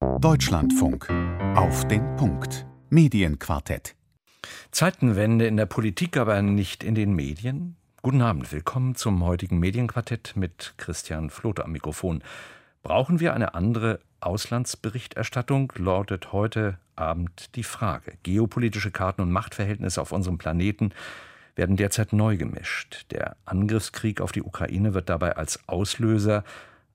Deutschlandfunk. Auf den Punkt. Medienquartett. Zeitenwende in der Politik, aber nicht in den Medien? Guten Abend, willkommen zum heutigen Medienquartett mit Christian Flote am Mikrofon. Brauchen wir eine andere Auslandsberichterstattung? lautet heute Abend die Frage. Geopolitische Karten und Machtverhältnisse auf unserem Planeten werden derzeit neu gemischt. Der Angriffskrieg auf die Ukraine wird dabei als Auslöser,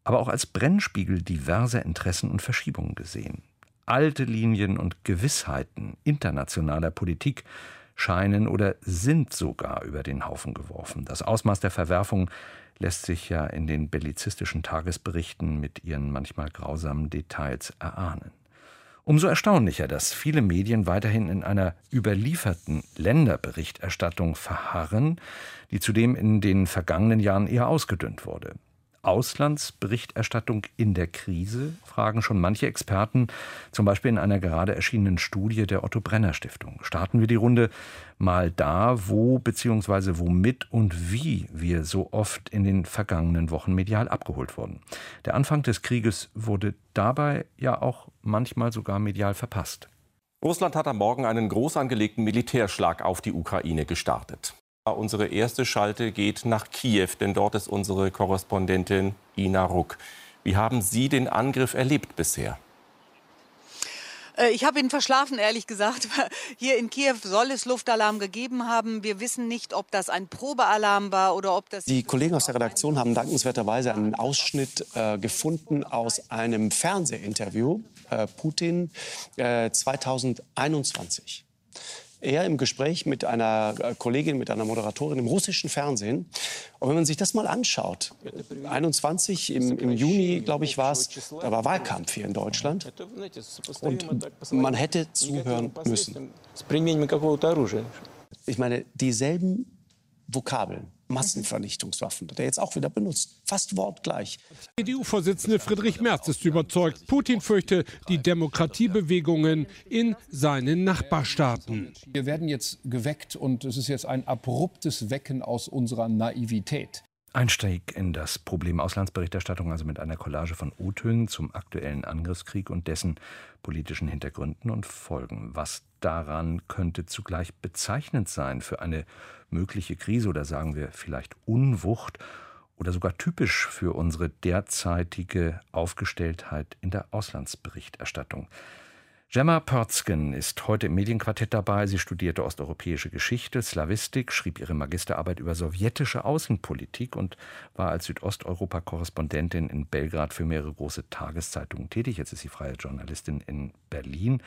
aber auch als Brennspiegel diverser Interessen und Verschiebungen gesehen. Alte Linien und Gewissheiten internationaler Politik scheinen oder sind sogar über den Haufen geworfen. Das Ausmaß der Verwerfung lässt sich ja in den bellizistischen Tagesberichten mit ihren manchmal grausamen Details erahnen. Umso erstaunlicher, dass viele Medien weiterhin in einer überlieferten Länderberichterstattung verharren, die zudem in den vergangenen Jahren eher ausgedünnt wurde. Auslandsberichterstattung in der Krise, fragen schon manche Experten, zum Beispiel in einer gerade erschienenen Studie der Otto Brenner Stiftung. Starten wir die Runde mal da, wo bzw. womit und wie wir so oft in den vergangenen Wochen medial abgeholt wurden. Der Anfang des Krieges wurde dabei ja auch manchmal sogar medial verpasst. Russland hat am Morgen einen groß angelegten Militärschlag auf die Ukraine gestartet. Unsere erste Schalte geht nach Kiew, denn dort ist unsere Korrespondentin Ina Ruck. Wie haben Sie den Angriff erlebt bisher? Äh, ich habe ihn verschlafen, ehrlich gesagt. Hier in Kiew soll es Luftalarm gegeben haben. Wir wissen nicht, ob das ein Probealarm war oder ob das. Die Kollegen aus der Redaktion haben dankenswerterweise einen Ausschnitt äh, gefunden aus einem Fernsehinterview äh, Putin äh, 2021 er im Gespräch mit einer äh, Kollegin, mit einer Moderatorin im russischen Fernsehen. Und wenn man sich das mal anschaut, 21 im, im Juni, glaube ich, war es, da war Wahlkampf hier in Deutschland. Und man hätte zuhören müssen. Ich meine, dieselben Vokabeln Massenvernichtungswaffen, der jetzt auch wieder benutzt. Fast wortgleich. CDU-Vorsitzende Friedrich Merz ist überzeugt, Putin fürchte die Demokratiebewegungen in seinen Nachbarstaaten. Wir werden jetzt geweckt und es ist jetzt ein abruptes Wecken aus unserer Naivität. Einstieg in das Problem Auslandsberichterstattung, also mit einer Collage von O-Tönen zum aktuellen Angriffskrieg und dessen politischen Hintergründen und Folgen. Was daran könnte zugleich bezeichnend sein für eine mögliche Krise oder sagen wir vielleicht Unwucht oder sogar typisch für unsere derzeitige Aufgestelltheit in der Auslandsberichterstattung. Gemma Pörzgen ist heute im Medienquartett dabei. Sie studierte osteuropäische Geschichte, Slawistik, schrieb ihre Magisterarbeit über sowjetische Außenpolitik und war als Südosteuropa-Korrespondentin in Belgrad für mehrere große Tageszeitungen tätig. Jetzt ist sie freie Journalistin in Berlin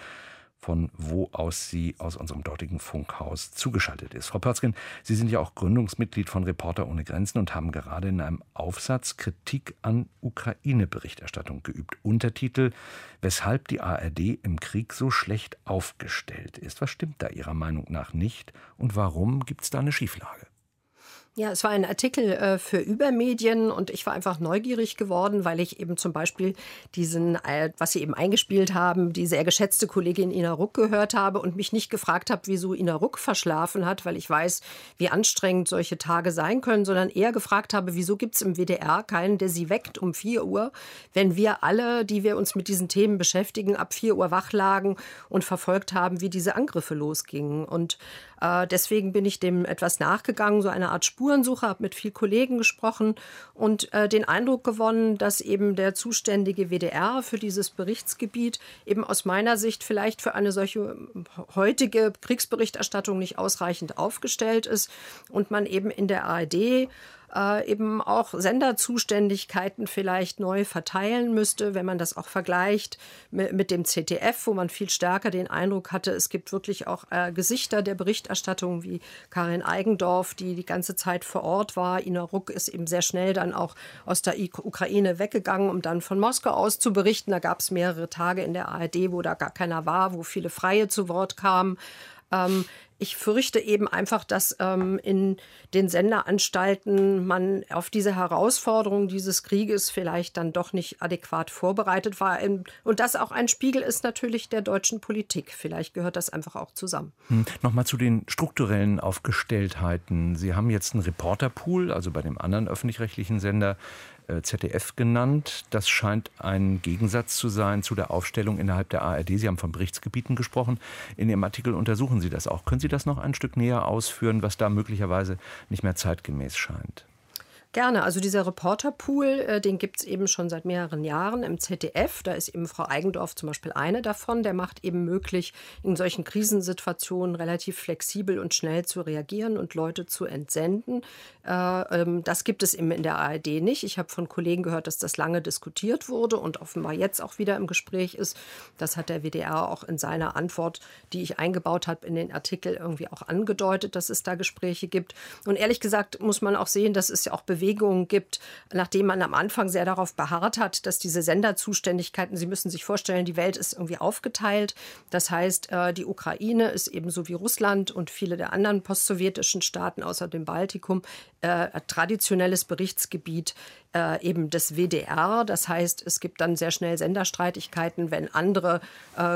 von wo aus sie aus unserem dortigen Funkhaus zugeschaltet ist. Frau Pörzgen, Sie sind ja auch Gründungsmitglied von Reporter ohne Grenzen und haben gerade in einem Aufsatz Kritik an Ukraine-Berichterstattung geübt. Untertitel Weshalb die ARD im Krieg so schlecht aufgestellt ist. Was stimmt da Ihrer Meinung nach nicht und warum gibt es da eine Schieflage? Ja, es war ein Artikel äh, für Übermedien und ich war einfach neugierig geworden, weil ich eben zum Beispiel diesen, äh, was Sie eben eingespielt haben, die sehr geschätzte Kollegin Ina Ruck gehört habe und mich nicht gefragt habe, wieso Ina Ruck verschlafen hat, weil ich weiß, wie anstrengend solche Tage sein können, sondern eher gefragt habe, wieso gibt es im WDR keinen, der sie weckt um 4 Uhr, wenn wir alle, die wir uns mit diesen Themen beschäftigen, ab 4 Uhr wach lagen und verfolgt haben, wie diese Angriffe losgingen. Und äh, deswegen bin ich dem etwas nachgegangen, so eine Art Spurensuche, habe mit vielen Kollegen gesprochen und äh, den Eindruck gewonnen, dass eben der zuständige WDR für dieses Berichtsgebiet eben aus meiner Sicht vielleicht für eine solche heutige Kriegsberichterstattung nicht ausreichend aufgestellt ist und man eben in der ARD äh, eben auch Senderzuständigkeiten vielleicht neu verteilen müsste, wenn man das auch vergleicht mit, dem ZDF, wo man viel stärker den Eindruck hatte, es gibt wirklich auch Gesichter der Berichterstattung wie Karin Eigendorf, die die ganze Zeit vor Ort war. Ina Ruck ist eben sehr schnell dann auch aus der Ukraine weggegangen, um dann von Moskau aus zu berichten. Da gab es mehrere Tage in der ARD, wo da gar keiner war, wo viele Freie zu Wort kamen. Ähm, ich fürchte eben einfach, dass ähm, in den Senderanstalten man auf diese Herausforderung dieses Krieges vielleicht dann doch nicht adäquat vorbereitet war. Und das auch ein Spiegel ist natürlich der deutschen Politik. Vielleicht gehört das einfach auch zusammen. Hm. Nochmal zu den strukturellen Aufgestelltheiten. Sie haben jetzt einen Reporterpool, also bei dem anderen öffentlich-rechtlichen Sender ZDF genannt. Das scheint ein Gegensatz zu sein zu der Aufstellung innerhalb der ARD. Sie haben von Berichtsgebieten gesprochen. In Ihrem Artikel untersuchen Sie das auch. Können Sie das noch ein Stück näher ausführen, was da möglicherweise nicht mehr zeitgemäß scheint? Gerne. Also dieser Reporterpool, äh, den gibt es eben schon seit mehreren Jahren im ZDF. Da ist eben Frau Eigendorf zum Beispiel eine davon. Der macht eben möglich, in solchen Krisensituationen relativ flexibel und schnell zu reagieren und Leute zu entsenden. Äh, ähm, das gibt es eben in der ARD nicht. Ich habe von Kollegen gehört, dass das lange diskutiert wurde und offenbar jetzt auch wieder im Gespräch ist. Das hat der WDR auch in seiner Antwort, die ich eingebaut habe in den Artikel, irgendwie auch angedeutet, dass es da Gespräche gibt. Und ehrlich gesagt muss man auch sehen, dass es ja auch Bewegung Bewegung gibt, nachdem man am Anfang sehr darauf beharrt hat, dass diese Senderzuständigkeiten, Sie müssen sich vorstellen, die Welt ist irgendwie aufgeteilt. Das heißt, äh, die Ukraine ist ebenso wie Russland und viele der anderen postsowjetischen Staaten außer dem Baltikum äh, traditionelles Berichtsgebiet äh, eben des WDR. Das heißt, es gibt dann sehr schnell Senderstreitigkeiten, wenn andere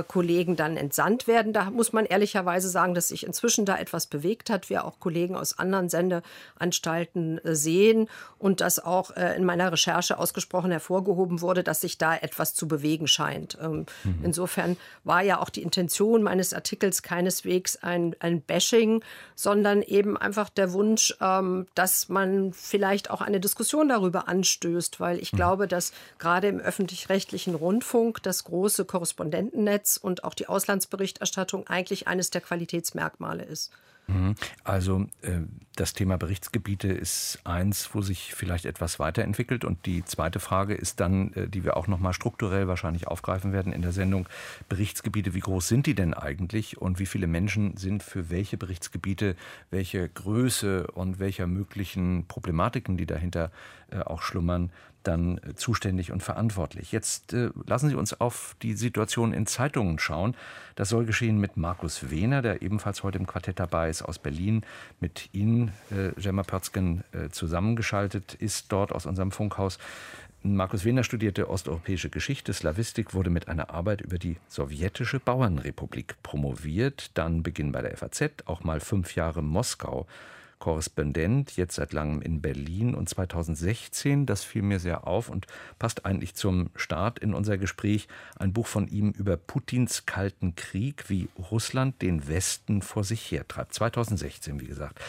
Kollegen dann entsandt werden. Da muss man ehrlicherweise sagen, dass sich inzwischen da etwas bewegt hat. Wir auch Kollegen aus anderen Sendeanstalten sehen und dass auch äh, in meiner Recherche ausgesprochen hervorgehoben wurde, dass sich da etwas zu bewegen scheint. Ähm, mhm. Insofern war ja auch die Intention meines Artikels keineswegs ein, ein Bashing, sondern eben einfach der Wunsch, ähm, dass man vielleicht auch eine Diskussion darüber anstößt, weil ich mhm. glaube, dass gerade im öffentlich-rechtlichen Rundfunk das große Korrespondentennetz und auch die Auslandsberichterstattung eigentlich eines der Qualitätsmerkmale ist. Mhm. Also äh, das Thema Berichtsgebiete ist eins, wo sich vielleicht etwas weiterentwickelt. Und die zweite Frage ist dann, äh, die wir auch noch mal strukturell wahrscheinlich aufgreifen werden in der Sendung, Berichtsgebiete, wie groß sind die denn eigentlich und wie viele Menschen sind für welche Berichtsgebiete, welche Größe und welcher möglichen Problematiken, die dahinter äh, auch schlummern, dann äh, zuständig und verantwortlich. Jetzt lassen Sie uns auf die Situation in Zeitungen schauen. Das soll geschehen mit Markus Wehner, der ebenfalls heute im Quartett dabei ist aus Berlin. Mit Ihnen, äh, Gemma Pörzgen, äh, zusammengeschaltet ist dort aus unserem Funkhaus. Markus Wehner studierte osteuropäische Geschichte, Slawistik, wurde mit einer Arbeit über die sowjetische Bauernrepublik promoviert, dann Beginn bei der FAZ, auch mal fünf Jahre Moskau Korrespondent, jetzt seit langem in Berlin und 2016, das fiel mir sehr auf und passt eigentlich zum Start in unser Gespräch, ein Buch von ihm über Putins kalten Krieg, wie Russland den Westen vor sich hertreibt. 2016, wie gesagt.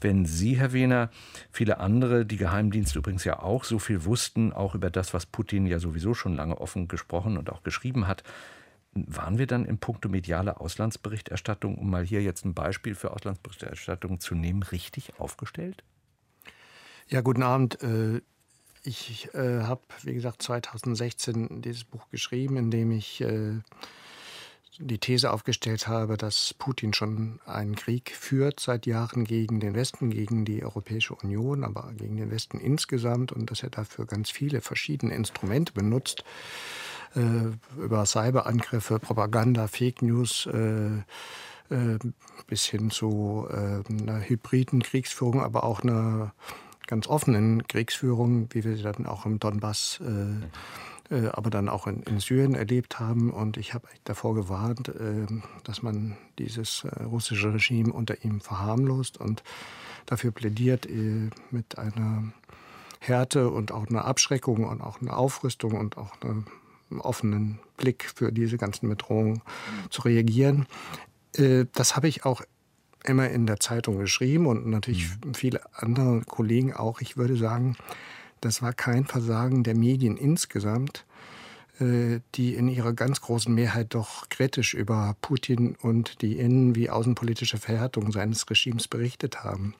Wenn Sie, Herr Wehner, viele andere, die Geheimdienste übrigens ja auch so viel wussten, auch über das, was Putin ja sowieso schon lange offen gesprochen und auch geschrieben hat, waren wir dann in puncto mediale Auslandsberichterstattung, um mal hier jetzt ein Beispiel für Auslandsberichterstattung zu nehmen, richtig aufgestellt? Ja, guten Abend. Äh, ich äh, habe, wie gesagt, 2016 dieses Buch geschrieben, in dem ich äh, die These aufgestellt habe, dass Putin schon einen Krieg führt seit Jahren gegen den Westen, gegen die Europäische Union, aber gegen den Westen insgesamt und dass er dafür ganz viele verschiedene Instrumente benutzt über Cyberangriffe, Propaganda, Fake News äh, äh, bis hin zu einer hybriden Kriegsführung, aber auch einer ganz offenen Kriegsführung, wie wir sie dann auch im Donbass aber dann auch in, in, Syrien erlebt haben. Und ich habe davor gewarnt, äh, dass man dieses äh, russische Regime unter ihm verharmlost und dafür plädiert, äh, mit einer Härte und auch einer Abschreckung und auch einer Aufrüstung und auch einer offenen Blick für diese ganzen Bedrohungen zu reagieren. Äh, das habe ich auch immer in der Zeitung geschrieben und natürlich mhm. viele andere Kollegen auch. Ich würde sagen, das war kein Versagen der Medien insgesamt, äh, die in ihrer ganz großen Mehrheit doch kritisch über Putin und die innen- wie außenpolitische Verhärtung seines Regimes berichtet haben.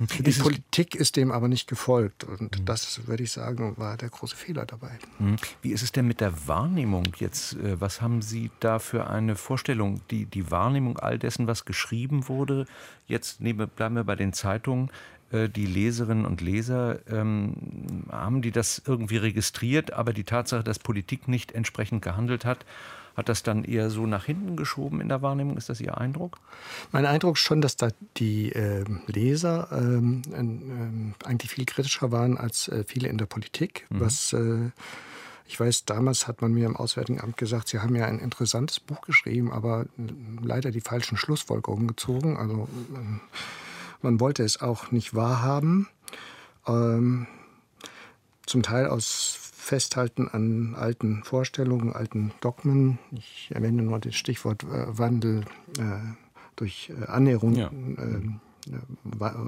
Die Politik ist dem aber nicht gefolgt. Und mhm. das, würde ich sagen, war der große Fehler dabei. Mhm. Wie ist es denn mit der Wahrnehmung jetzt? Äh, was haben Sie da für eine Vorstellung? Die, die Wahrnehmung all dessen, was geschrieben wurde, jetzt nehmen, bleiben wir bei den Zeitungen, äh, die Leserinnen und Leser, ähm, haben die das irgendwie registriert, aber die Tatsache, dass Politik nicht entsprechend gehandelt hat, hat das dann eher so nach hinten geschoben in der Wahrnehmung? Ist das Ihr Eindruck? Mein Eindruck ist schon, dass da die äh, Leser ähm, äh, eigentlich viel kritischer waren als äh, viele in der Politik. Mhm. Was äh, ich weiß, damals hat man mir im Auswärtigen Amt gesagt, Sie haben ja ein interessantes Buch geschrieben, aber leider die falschen Schlussfolgerungen gezogen. Also ähm, man wollte es auch nicht wahrhaben. Ähm, zum Teil aus Festhalten an alten Vorstellungen, alten Dogmen. Ich erwähne nur das Stichwort äh, Wandel äh, durch äh, Annäherung ja.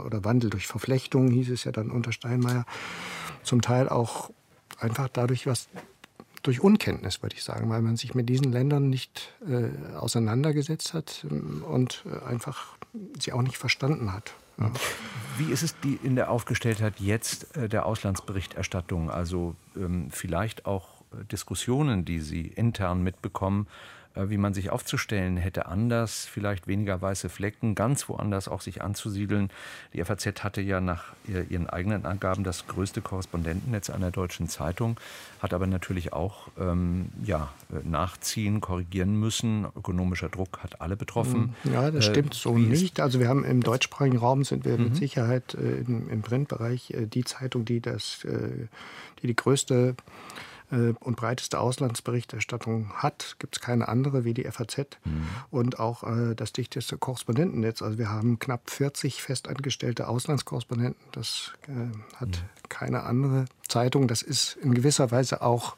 Oder Wandel durch Verflechtung, hieß es ja dann unter Steinmeier. Zum Teil auch einfach dadurch, was durch Unkenntnis, würde ich sagen, weil man sich mit diesen Ländern nicht äh, auseinandergesetzt hat ähm, und äh, einfach sie auch nicht verstanden hat. Wie ist es die in der Aufgestelltheit jetzt äh, der Auslandsberichterstattung? Also ähm, vielleicht auch äh, Diskussionen, die Sie intern mitbekommen, wie man sich aufzustellen hätte, anders, vielleicht weniger weiße Flecken, ganz woanders auch sich anzusiedeln. Die FAZ hatte ja nach ihren eigenen Angaben das größte Korrespondentennetz einer deutschen Zeitung, hat aber natürlich auch ähm, ja, äh, nachziehen, korrigieren müssen. Ökonomischer Druck hat alle betroffen. Hm, ja, das stimmt so nicht. Also wir haben im deutschsprachigen Raum sind wir mhm. mit Sicherheit äh, im, im, Printbereich äh, die Zeitung, die das, äh, die, die größte äh, und breiteste Auslandsberichterstattung hat. Gibt es keine andere wie die FAZ mhm. und auch äh, das dichteste Korrespondentennetz. Also wir haben knapp 40 festangestellte Auslandskorrespondenten. Das äh, hat mhm. keine andere Zeitung. Das ist in gewisser Weise auch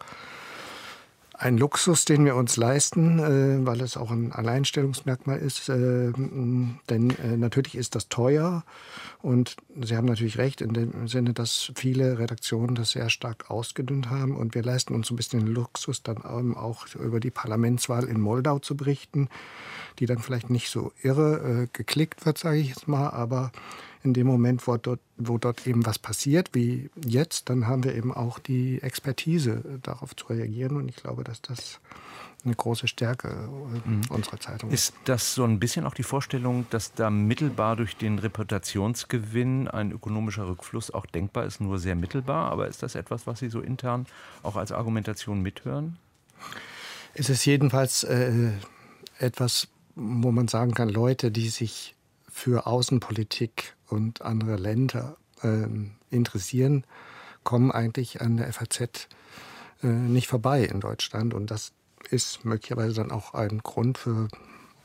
ein Luxus, den wir uns leisten, äh, weil es auch ein Alleinstellungsmerkmal ist. Äh, denn äh, natürlich ist das teuer und Sie haben natürlich recht in dem Sinne, dass viele Redaktionen das sehr stark ausgedünnt haben und wir leisten uns ein bisschen Luxus, dann auch über die Parlamentswahl in Moldau zu berichten, die dann vielleicht nicht so irre äh, geklickt wird, sage ich jetzt mal, aber in dem Moment, wo dort, wo dort eben was passiert, wie jetzt, dann haben wir eben auch die Expertise, darauf zu reagieren. Und ich glaube, dass das eine große Stärke äh, mhm. unserer Zeitung ist. Ist das so ein bisschen auch die Vorstellung, dass da mittelbar durch den Reputationsgewinn ein ökonomischer Rückfluss auch denkbar ist, nur sehr mittelbar? Aber ist das etwas, was Sie so intern auch als Argumentation mithören? Es ist jedenfalls äh, etwas, wo man sagen kann, Leute, die sich für Außenpolitik und andere Länder äh, interessieren, kommen eigentlich an der FAZ äh, nicht vorbei in Deutschland. Und das ist möglicherweise dann auch ein Grund für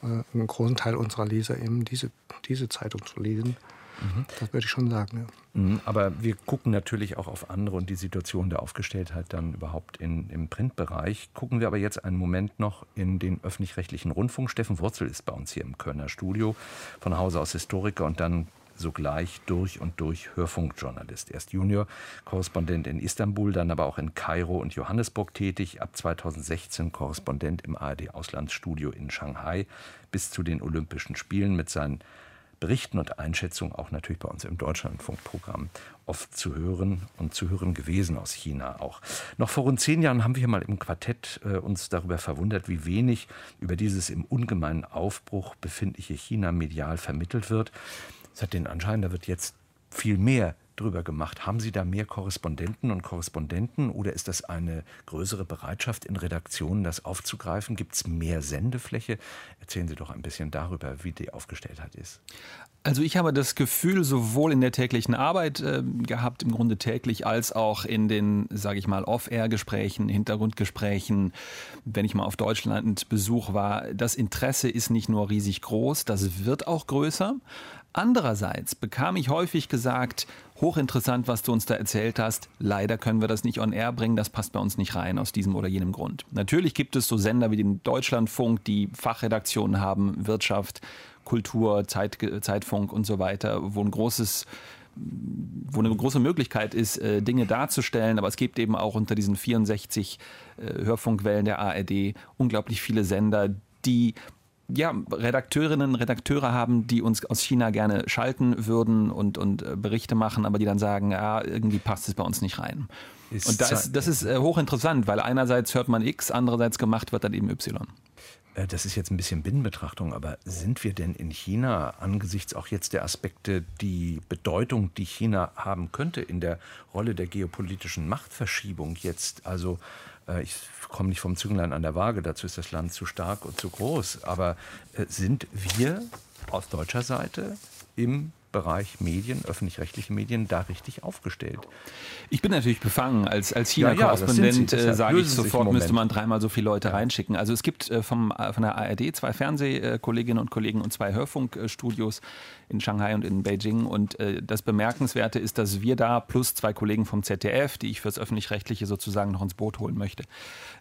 äh, einen großen Teil unserer Leser, eben diese, diese Zeitung zu lesen. Mhm. Das würde ich schon sagen. Ja. Mhm, aber wir gucken natürlich auch auf andere und die Situation der Aufgestelltheit dann überhaupt in, im Printbereich. Gucken wir aber jetzt einen Moment noch in den öffentlich-rechtlichen Rundfunk. Steffen Wurzel ist bei uns hier im Kölner Studio, von Hause aus Historiker und dann sogleich durch und durch Hörfunkjournalist. Erst Junior-Korrespondent in Istanbul, dann aber auch in Kairo und Johannesburg tätig. Ab 2016 Korrespondent im ARD-Auslandsstudio in Shanghai bis zu den Olympischen Spielen mit seinen Berichten und Einschätzungen auch natürlich bei uns im Deutschlandfunkprogramm oft zu hören und zu hören gewesen aus China auch. Noch vor rund zehn Jahren haben wir mal im Quartett äh, uns darüber verwundert, wie wenig über dieses im ungemeinen Aufbruch befindliche China medial vermittelt wird. Es hat den Anschein, da wird jetzt viel mehr drüber gemacht. Haben Sie da mehr Korrespondenten und Korrespondenten oder ist das eine größere Bereitschaft in Redaktionen, das aufzugreifen? Gibt es mehr Sendefläche? Erzählen Sie doch ein bisschen darüber, wie die Aufgestelltheit ist. Also ich habe das Gefühl, sowohl in der täglichen Arbeit äh, gehabt, im Grunde täglich, als auch in den, sage ich mal, Off-Air-Gesprächen, Hintergrundgesprächen, wenn ich mal auf Deutschland Besuch war, das Interesse ist nicht nur riesig groß, das wird auch größer. Andererseits bekam ich häufig gesagt, hochinteressant, was du uns da erzählt hast. Leider können wir das nicht on air bringen, das passt bei uns nicht rein aus diesem oder jenem Grund. Natürlich gibt es so Sender wie den Deutschlandfunk, die Fachredaktionen haben, Wirtschaft, Kultur, Zeit, Zeitfunk und so weiter, wo ein großes wo eine große Möglichkeit ist, äh, Dinge darzustellen. Aber es gibt eben auch unter diesen 64 äh, Hörfunkwellen der ARD unglaublich viele Sender, die ja, Redakteurinnen, Redakteure haben, die uns aus China gerne schalten würden und, und äh, Berichte machen, aber die dann sagen, ja, irgendwie passt es bei uns nicht rein. Ist und das, das ist äh, hochinteressant, weil einerseits hört man X, andererseits gemacht wird dann eben Y. Äh, das ist jetzt ein bisschen Binnenbetrachtung, aber sind wir denn in China angesichts auch jetzt der Aspekte, die Bedeutung, die China haben könnte in der Rolle der geopolitischen Machtverschiebung jetzt, also ich komme nicht vom Zünglein an der Waage, dazu ist das Land zu stark und zu groß. Aber äh, sind wir aus deutscher Seite im Bereich Medien, öffentlich-rechtliche Medien, da richtig aufgestellt? Ich bin natürlich befangen. Als, als China-Korrespondent ja, ja, äh, sage ich sofort, müsste man dreimal so viele Leute ja. reinschicken. Also es gibt äh, vom, äh, von der ARD zwei Fernsehkolleginnen und Kollegen und zwei Hörfunkstudios in Shanghai und in Beijing. Und äh, das Bemerkenswerte ist, dass wir da plus zwei Kollegen vom ZDF, die ich fürs Öffentlich-Rechtliche sozusagen noch ins Boot holen möchte,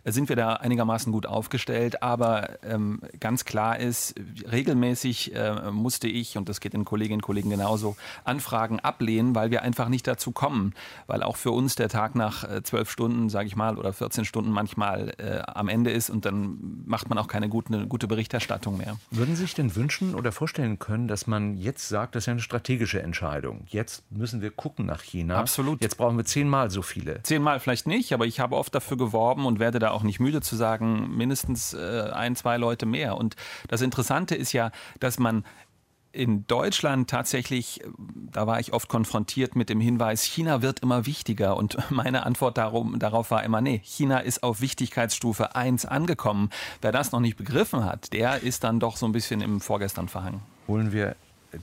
äh, sind wir da einigermaßen gut aufgestellt. Aber ähm, ganz klar ist, regelmäßig äh, musste ich, und das geht den Kolleginnen und Kollegen genauso, Anfragen ablehnen, weil wir einfach nicht dazu kommen. Weil auch für uns der Tag nach äh, zwölf Stunden, sage ich mal, oder 14 Stunden manchmal äh, am Ende ist und dann macht man auch keine gute, gute Berichterstattung mehr. Würden Sie sich denn wünschen oder vorstellen können, dass man jetzt jetzt sagt, das ist ja eine strategische Entscheidung. Jetzt müssen wir gucken nach China. Absolut. Jetzt brauchen wir zehnmal so viele. Zehnmal vielleicht nicht, aber ich habe oft dafür geworben und werde da auch nicht müde zu sagen, mindestens äh, ein, zwei Leute mehr. Und das Interessante ist ja, dass man in Deutschland tatsächlich, da war ich oft konfrontiert mit dem Hinweis, China wird immer wichtiger. Und meine Antwort darum, darauf war immer, nee, China ist auf Wichtigkeitsstufe 1 angekommen. Wer das noch nicht begriffen hat, der ist dann doch so ein bisschen im Vorgestern verhangen. Holen wir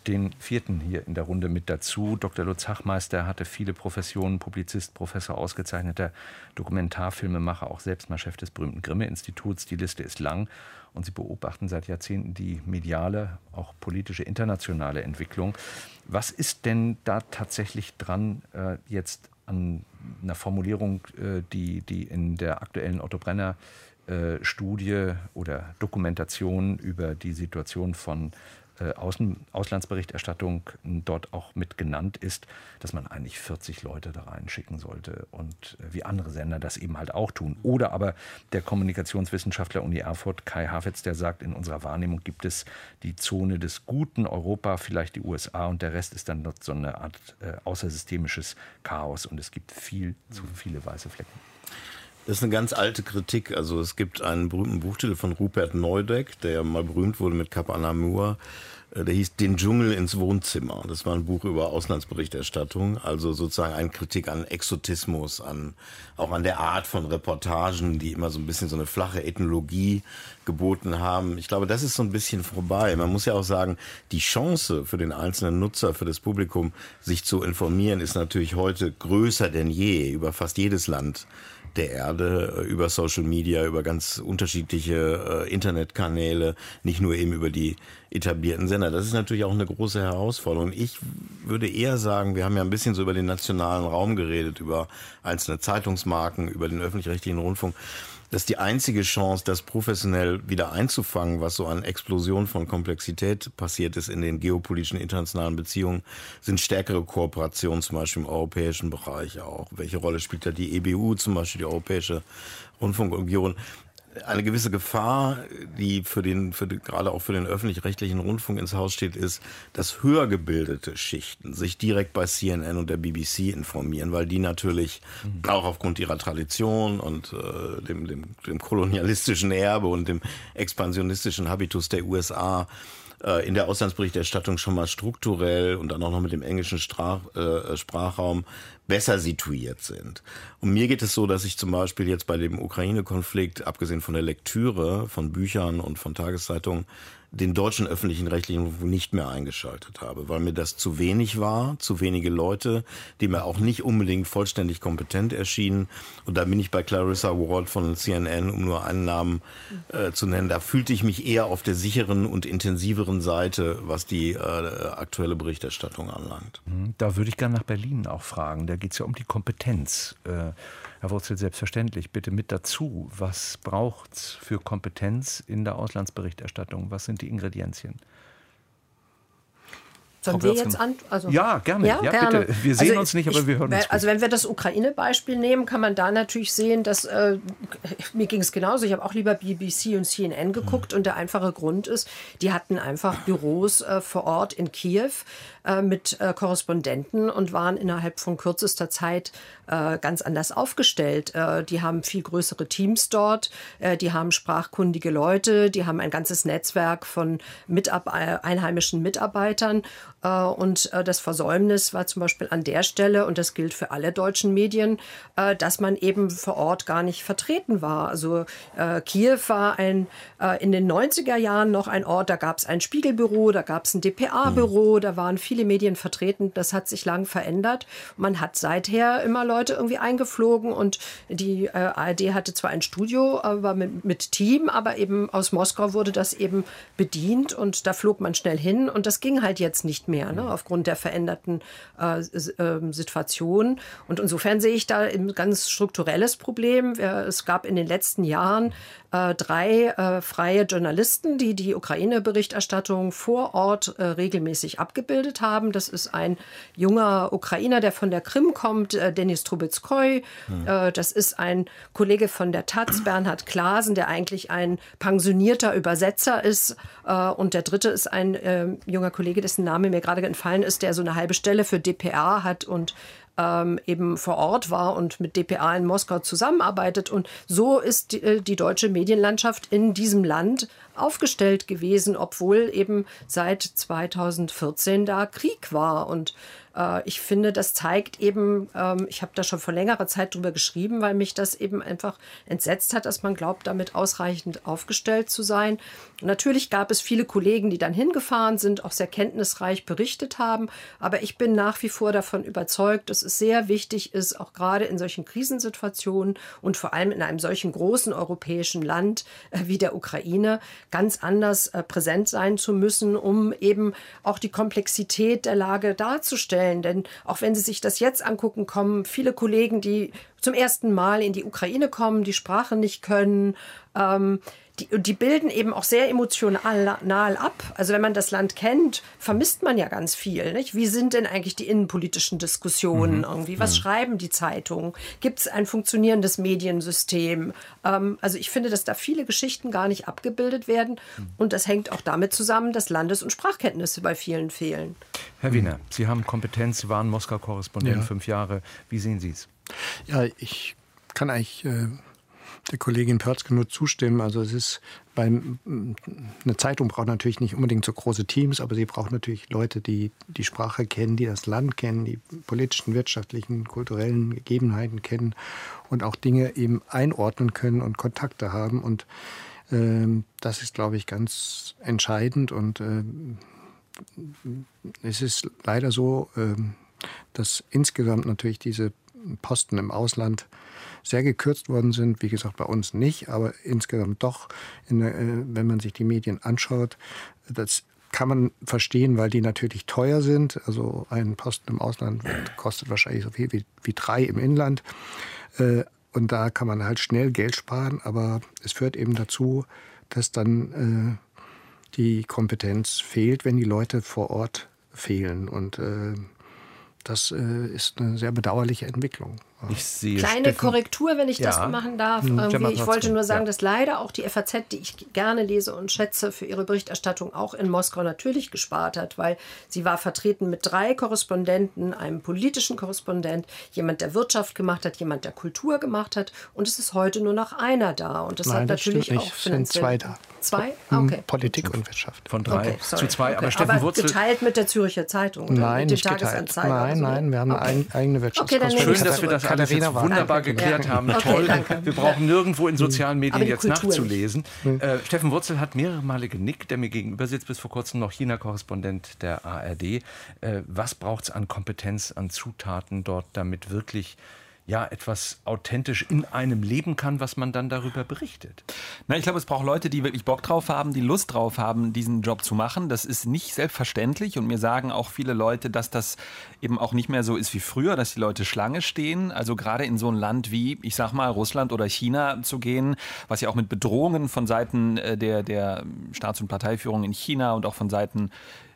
den vierten hier in der Runde mit dazu. Dr. Lutz Hachmeister hatte viele Professionen, Publizist, Professor, ausgezeichneter Dokumentarfilmemacher, auch selbst mal Chef des berühmten Grimme-Instituts. Die Liste ist lang und Sie beobachten seit Jahrzehnten die mediale, auch politische, internationale Entwicklung. Was ist denn da tatsächlich dran äh, jetzt an einer Formulierung, äh, die, die in der aktuellen Otto Brenner äh, Studie oder Dokumentation über die Situation von Außen Auslandsberichterstattung dort auch mit genannt ist, dass man eigentlich 40 Leute da reinschicken sollte und äh, wie andere Sender das eben halt auch tun. Oder aber der Kommunikationswissenschaftler Uni Erfurt Kai Hafetz, der sagt, in unserer Wahrnehmung gibt es die Zone des guten Europa, vielleicht die USA und der Rest ist dann dort so eine Art äh, außersystemisches Chaos und es gibt viel zu viele weiße Flecken. Das ist eine ganz alte Kritik. Also es gibt einen berühmten Buchtitel von Rupert Neudeck, der mal berühmt wurde mit Kap Anamur. Äh, der hieß Den Dschungel ins Wohnzimmer. Das war ein Buch über Auslandsberichterstattung, also sozusagen eine Kritik an Exotismus, an auch an der Art von Reportagen, die immer so ein bisschen so eine flache Ethnologie geboten haben. Ich glaube, das ist so ein bisschen vorbei. Man muss ja auch sagen, die Chance für den einzelnen Nutzer, für das Publikum, sich zu informieren, ist natürlich heute größer denn je über fast jedes Land der Erde äh, über Social Media, über ganz unterschiedliche äh, Internetkanäle, nicht nur eben über die etablierten Sender. Das ist natürlich auch eine große Herausforderung. Ich würde eher sagen, wir haben ja ein bisschen so über den nationalen Raum geredet, über einzelne Zeitungsmarken, über den öffentlich-rechtlichen Rundfunk dass die einzige Chance, das professionell wieder einzufangen, was so an Explosion von Komplexität passiert ist in den geopolitischen internationalen Beziehungen, sind stärkere Kooperationen, zum Beispiel im europäischen Bereich auch. Welche Rolle spielt da die EBU, zum Beispiel die Europäische Rundfunkunion? Eine gewisse Gefahr, die für den, für den, gerade auch für den öffentlich-rechtlichen Rundfunk ins Haus steht, ist, dass höher gebildete Schichten sich direkt bei CNN und der BBC informieren, weil die natürlich mhm. auch aufgrund ihrer Tradition und äh, dem, dem, dem kolonialistischen Erbe und dem expansionistischen Habitus der USA äh, in der Auslandsberichterstattung schon mal strukturell und dann auch noch mit dem englischen Sprach, äh, Sprachraum besser situiert sind. Und mir geht es so, dass ich zum Beispiel jetzt bei dem Ukraine-Konflikt, abgesehen von der Lektüre von Büchern und von Tageszeitungen, den deutschen öffentlichen rechtlichen nicht mehr eingeschaltet habe, weil mir das zu wenig war, zu wenige Leute, die mir auch nicht unbedingt vollständig kompetent erschienen. Und da bin ich bei Clarissa Ward von CNN, um nur einen Namen äh, zu nennen. Da fühlte ich mich eher auf der sicheren und intensiveren Seite, was die äh, aktuelle Berichterstattung anlangt. Mhm. Da würde ich gerne nach Berlin auch fragen. Da geht es ja um die Kompetenz. Äh Herr Wurzel, selbstverständlich, bitte mit dazu. Was braucht es für Kompetenz in der Auslandsberichterstattung? Was sind die Ingredienzien? Sollen wir jetzt an? Also, ja, gerne. Ja, ja gerne. bitte. Wir sehen also, uns nicht, aber ich, wir hören uns. Also wenn wir das Ukraine-Beispiel nehmen, kann man da natürlich sehen, dass äh, mir ging es genauso. Ich habe auch lieber BBC und CNN geguckt mhm. und der einfache Grund ist, die hatten einfach Büros äh, vor Ort in Kiew äh, mit äh, Korrespondenten und waren innerhalb von kürzester Zeit äh, ganz anders aufgestellt. Äh, die haben viel größere Teams dort, die haben sprachkundige Leute, die haben ein ganzes Netzwerk von Mitab einheimischen Mitarbeitern und äh, das Versäumnis war zum Beispiel an der Stelle, und das gilt für alle deutschen Medien, äh, dass man eben vor Ort gar nicht vertreten war. Also Kiew war ein, in den 90er Jahren noch ein Ort, da gab es ein Spiegelbüro, da gab es ein DPA-Büro, da waren viele Medien vertreten. Das hat sich lang verändert. Man hat seither immer Leute irgendwie eingeflogen und die ARD hatte zwar ein Studio, aber mit, mit Team, aber eben aus Moskau wurde das eben bedient und da flog man schnell hin und das ging halt jetzt nicht mehr mehr, ne, aufgrund der veränderten äh, äh, Situation. Und insofern sehe ich da ein ganz strukturelles Problem. Es gab in den letzten Jahren äh, drei äh, freie Journalisten, die die Ukraine-Berichterstattung vor Ort äh, regelmäßig abgebildet haben. Das ist ein junger Ukrainer, der von der Krim kommt, äh, Denis Trubetskoy. Mhm. das ist ein Kollege von der Taz, Bernhard Klasen, der eigentlich ein pensionierter Übersetzer ist. und der dritte ist ein junger Kollege, dessen Name mir gerade entfallen ist, der so eine halbe Stelle für DPA hat und ähm, eben vor Ort war und mit DPA in Moskau zusammenarbeitet. Und so ist die, äh, die deutsche Medienlandschaft in diesem Land aufgestellt gewesen, obwohl eben seit 2014 da Krieg war. Und ich finde, das zeigt eben, ähm, ich habe da schon vor längerer Zeit drüber geschrieben, weil mich das eben einfach entsetzt hat, dass man glaubt, damit ausreichend aufgestellt zu sein. Natürlich gab es viele Kollegen, die dann hingefahren sind, auch sehr kenntnisreich berichtet haben. Aber ich bin nach wie vor davon überzeugt, dass es sehr wichtig ist, auch gerade in solchen Krisensituationen und vor allem in einem solchen großen europäischen Land äh, wie der Ukraine ganz anders äh, präsent sein zu müssen, um eben auch die Komplexität der Lage darzustellen stellen. Denn auch wenn Sie sich das jetzt angucken, kommen viele Kollegen, die zum ersten Mal in die Ukraine kommen, die Sprache nicht können. Ähm, die, die bilden eben auch sehr emotional ab. Also wenn man das Land kennt, vermisst man ja ganz viel. Nicht? Wie sind denn eigentlich die innenpolitischen Diskussionen mhm. irgendwie? Was mhm. schreiben die Zeitungen? Gibt es ein funktionierendes Mediensystem? Ähm, also ich finde, dass da viele Geschichten gar nicht abgebildet werden. Mhm. Und das hängt auch damit zusammen, dass Landes- und Sprachkenntnisse bei vielen fehlen. Herr Wiener, Sie haben Kompetenz, Sie waren Moskau-Korrespondent ja. fünf Jahre. Wie sehen Sie es? Ja, ich kann eigentlich äh, der Kollegin Pörzke nur zustimmen. Also es ist beim eine Zeitung braucht natürlich nicht unbedingt so große Teams, aber sie braucht natürlich Leute, die die Sprache kennen, die das Land kennen, die politischen, wirtschaftlichen, kulturellen Gegebenheiten kennen und auch Dinge eben einordnen können und Kontakte haben. Und äh, das ist, glaube ich, ganz entscheidend. Und äh, es ist leider so, äh, dass insgesamt natürlich diese Posten im Ausland sehr gekürzt worden sind. Wie gesagt, bei uns nicht, aber insgesamt doch, der, äh, wenn man sich die Medien anschaut, das kann man verstehen, weil die natürlich teuer sind. Also ein Posten im Ausland kostet wahrscheinlich so viel wie, wie drei im Inland. Äh, und da kann man halt schnell Geld sparen, aber es führt eben dazu, dass dann äh, die Kompetenz fehlt, wenn die Leute vor Ort fehlen. Und das ist eine sehr bedauerliche Entwicklung. Ich sehe Kleine Steffen. Korrektur, wenn ich ja. das machen darf. Hm, ich wollte nur sagen, ja. dass leider auch die FAZ, die ich gerne lese und schätze, für ihre Berichterstattung auch in Moskau natürlich gespart hat, weil sie war vertreten mit drei Korrespondenten, einem politischen Korrespondent, jemand, der Wirtschaft gemacht hat, jemand, der Kultur gemacht hat und es ist heute nur noch einer da und das Nein, hat das natürlich auch sind zwei da. Zwei? Hm, okay. Politik und Wirtschaft. Von drei okay, zu zwei, okay. aber Steffen aber Wurzel... geteilt mit der Zürcher Zeitung nein, mit nicht geteilt. Nein, nein, wir haben eine eigene Wirtschaftskorrespondenz. Schön, dass wir das alles jetzt wunderbar geklärt haben. Okay, Toll. Danke. Wir brauchen nirgendwo in sozialen Medien jetzt Kultur nachzulesen. Äh, Steffen Wurzel hat mehrere Male genickt, der mir gegenüber sitzt, bis vor kurzem noch China-Korrespondent der ARD. Äh, was braucht es an Kompetenz, an Zutaten dort, damit wirklich ja etwas authentisch in einem leben kann, was man dann darüber berichtet. Na, ich glaube, es braucht Leute, die wirklich Bock drauf haben, die Lust drauf haben, diesen Job zu machen. Das ist nicht selbstverständlich und mir sagen auch viele Leute, dass das eben auch nicht mehr so ist wie früher, dass die Leute Schlange stehen. Also gerade in so ein Land wie, ich sag mal, Russland oder China zu gehen, was ja auch mit Bedrohungen von Seiten äh, der, der Staats- und Parteiführung in China und auch von Seiten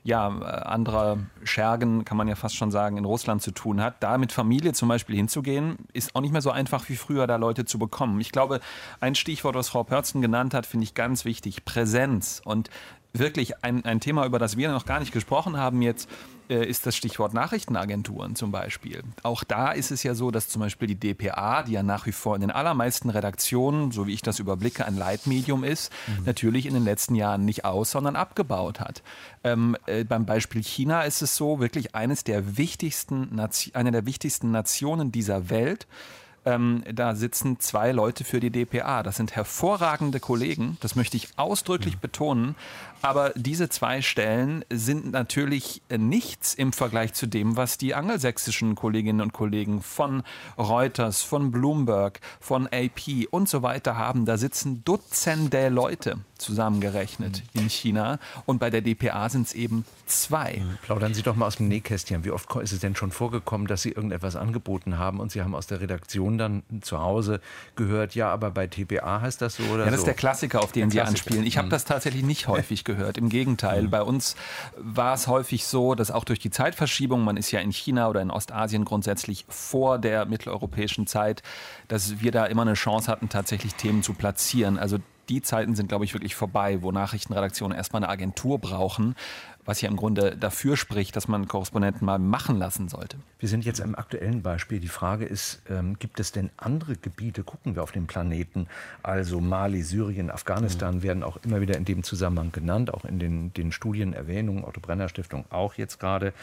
ja, anderer Schergen, kann man ja fast schon sagen, in Russland zu tun hat. Da mit Familie zum Beispiel hinzugehen, ist auch nicht mehr so einfach wie früher, da Leute zu bekommen. Ich glaube, ein Stichwort, was Frau Pörzen genannt hat, finde ich ganz wichtig, Präsenz. Und wirklich ein, ein Thema, über das wir noch gar nicht gesprochen haben jetzt, äh, ist das Stichwort Nachrichtenagenturen zum Beispiel. Auch da ist es ja so, dass zum Beispiel die DPA, die ja nach wie vor in den allermeisten Redaktionen, so wie ich das überblicke, ein Leitmedium ist, mhm. natürlich in den letzten Jahren nicht aus, sondern abgebaut hat. Ähm, äh, beim Beispiel China ist es so, wirklich eines der wichtigsten, eine der wichtigsten Nationen dieser Welt ähm, da sitzen zwei Leute für die DPA. Das sind hervorragende Kollegen, das möchte ich ausdrücklich ja. betonen. Aber diese zwei Stellen sind natürlich nichts im Vergleich zu dem, was die angelsächsischen Kolleginnen und Kollegen von Reuters, von Bloomberg, von AP und so weiter haben. Da sitzen Dutzende Leute zusammengerechnet mhm. in China und bei der DPA sind es eben zwei. Mhm. Plaudern Sie doch mal aus dem Nähkästchen. Wie oft ist es denn schon vorgekommen, dass Sie irgendetwas angeboten haben und Sie haben aus der Redaktion dann zu Hause gehört, ja, aber bei TPA heißt das so oder so? Ja, das ist der Klassiker, auf den Sie anspielen. Ich habe mhm. das tatsächlich nicht häufig gehört. Im Gegenteil, mhm. bei uns war es häufig so, dass auch durch die Zeitverschiebung, man ist ja in China oder in Ostasien grundsätzlich vor der mitteleuropäischen Zeit, dass wir da immer eine Chance hatten, tatsächlich Themen zu platzieren. Also die Zeiten sind, glaube ich, wirklich vorbei, wo Nachrichtenredaktionen erstmal eine Agentur brauchen, was ja im Grunde dafür spricht, dass man Korrespondenten mal machen lassen sollte. Wir sind jetzt im aktuellen Beispiel. Die Frage ist, ähm, gibt es denn andere Gebiete, gucken wir auf den Planeten, also Mali, Syrien, Afghanistan mhm. werden auch immer wieder in dem Zusammenhang genannt, auch in den, den Studien, Erwähnungen, Otto Brenner Stiftung auch jetzt gerade.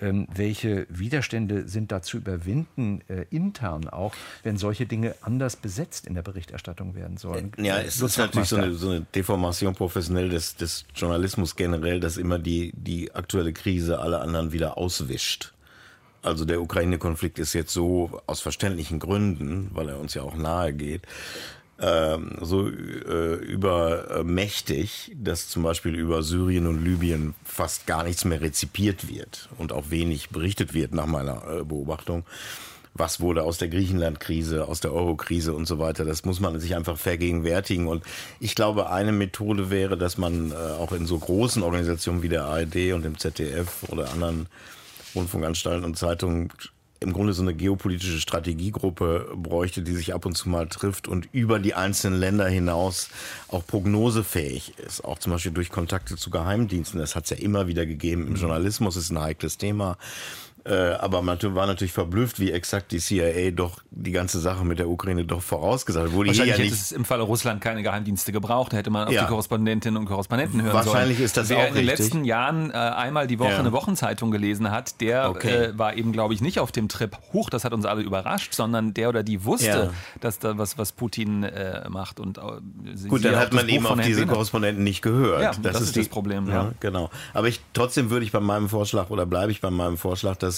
Ähm, welche Widerstände sind da zu überwinden, äh, intern auch, wenn solche Dinge anders besetzt in der Berichterstattung werden sollen? Ja, es ist natürlich so eine, so eine Deformation professionell des, des Journalismus generell, dass immer die die, aktuelle Krise alle anderen wieder auswischt. Also der Ukraine-Konflikt ist jetzt so aus verständlichen Gründen, weil er uns ja auch nahe geht, ähm, so äh, übermächtig, dass zum Beispiel über Syrien und Libyen fast gar nichts mehr rezipiert wird und auch wenig berichtet wird nach meiner äh, Beobachtung was wurde aus der Griechenland-Krise, aus der Euro-Krise und so weiter. Das muss man sich einfach vergegenwärtigen. Und ich glaube, eine Methode wäre, dass man äh, auch in so großen Organisationen wie der ARD und dem ZDF oder anderen Rundfunkanstalten und Zeitungen im Grunde so eine geopolitische Strategiegruppe bräuchte, die sich ab und zu mal trifft und über die einzelnen Länder hinaus auch prognosefähig ist. Auch zum Beispiel durch Kontakte zu Geheimdiensten. Das hat es ja immer wieder gegeben. Im Journalismus ist ein heikles Thema. Äh, aber man war natürlich verblüfft, wie exakt die CIA doch die ganze Sache mit der Ukraine doch vorausgesagt hat. Wahrscheinlich ja hätte es im Falle Russland keine Geheimdienste gebraucht, da hätte man auf ja. die Korrespondentinnen und Korrespondenten hören Wahrscheinlich sollen. ist das Wer auch in den letzten Jahren äh, einmal die Woche ja. eine Wochenzeitung gelesen hat, der okay. äh, war eben, glaube ich, nicht auf dem Trip, huch, das hat uns alle überrascht, sondern der oder die wusste, dass da was, was Putin äh, macht. Und, äh, Gut, dann hat man eben auf diese Korrespondenten nicht gehört. Das, das ist, die, das Problem. Ja. Genau. Aber ich, trotzdem würde ich bei meinem Vorschlag oder bleibe ich bei meinem Vorschlag, dass